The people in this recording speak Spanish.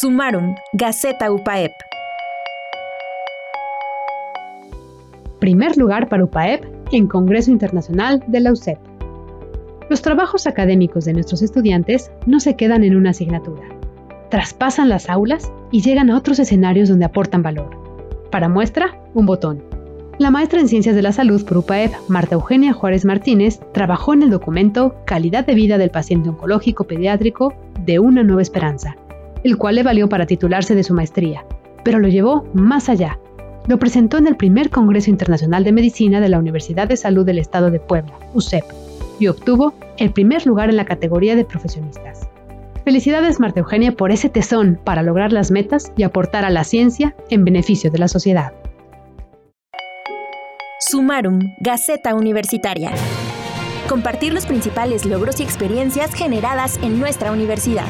Sumarum, Gaceta UPAEP. Primer lugar para UPAEP en Congreso Internacional de la UCEP. Los trabajos académicos de nuestros estudiantes no se quedan en una asignatura. Traspasan las aulas y llegan a otros escenarios donde aportan valor. Para muestra, un botón. La maestra en Ciencias de la Salud por UPAEP, Marta Eugenia Juárez Martínez, trabajó en el documento Calidad de vida del paciente oncológico pediátrico de una nueva esperanza, el cual le valió para titularse de su maestría, pero lo llevó más allá. Lo presentó en el primer Congreso Internacional de Medicina de la Universidad de Salud del Estado de Puebla, UCEP, y obtuvo el primer lugar en la categoría de profesionistas. Felicidades Marta Eugenia por ese tesón para lograr las metas y aportar a la ciencia en beneficio de la sociedad. Sumarum, Gaceta Universitaria. Compartir los principales logros y experiencias generadas en nuestra universidad.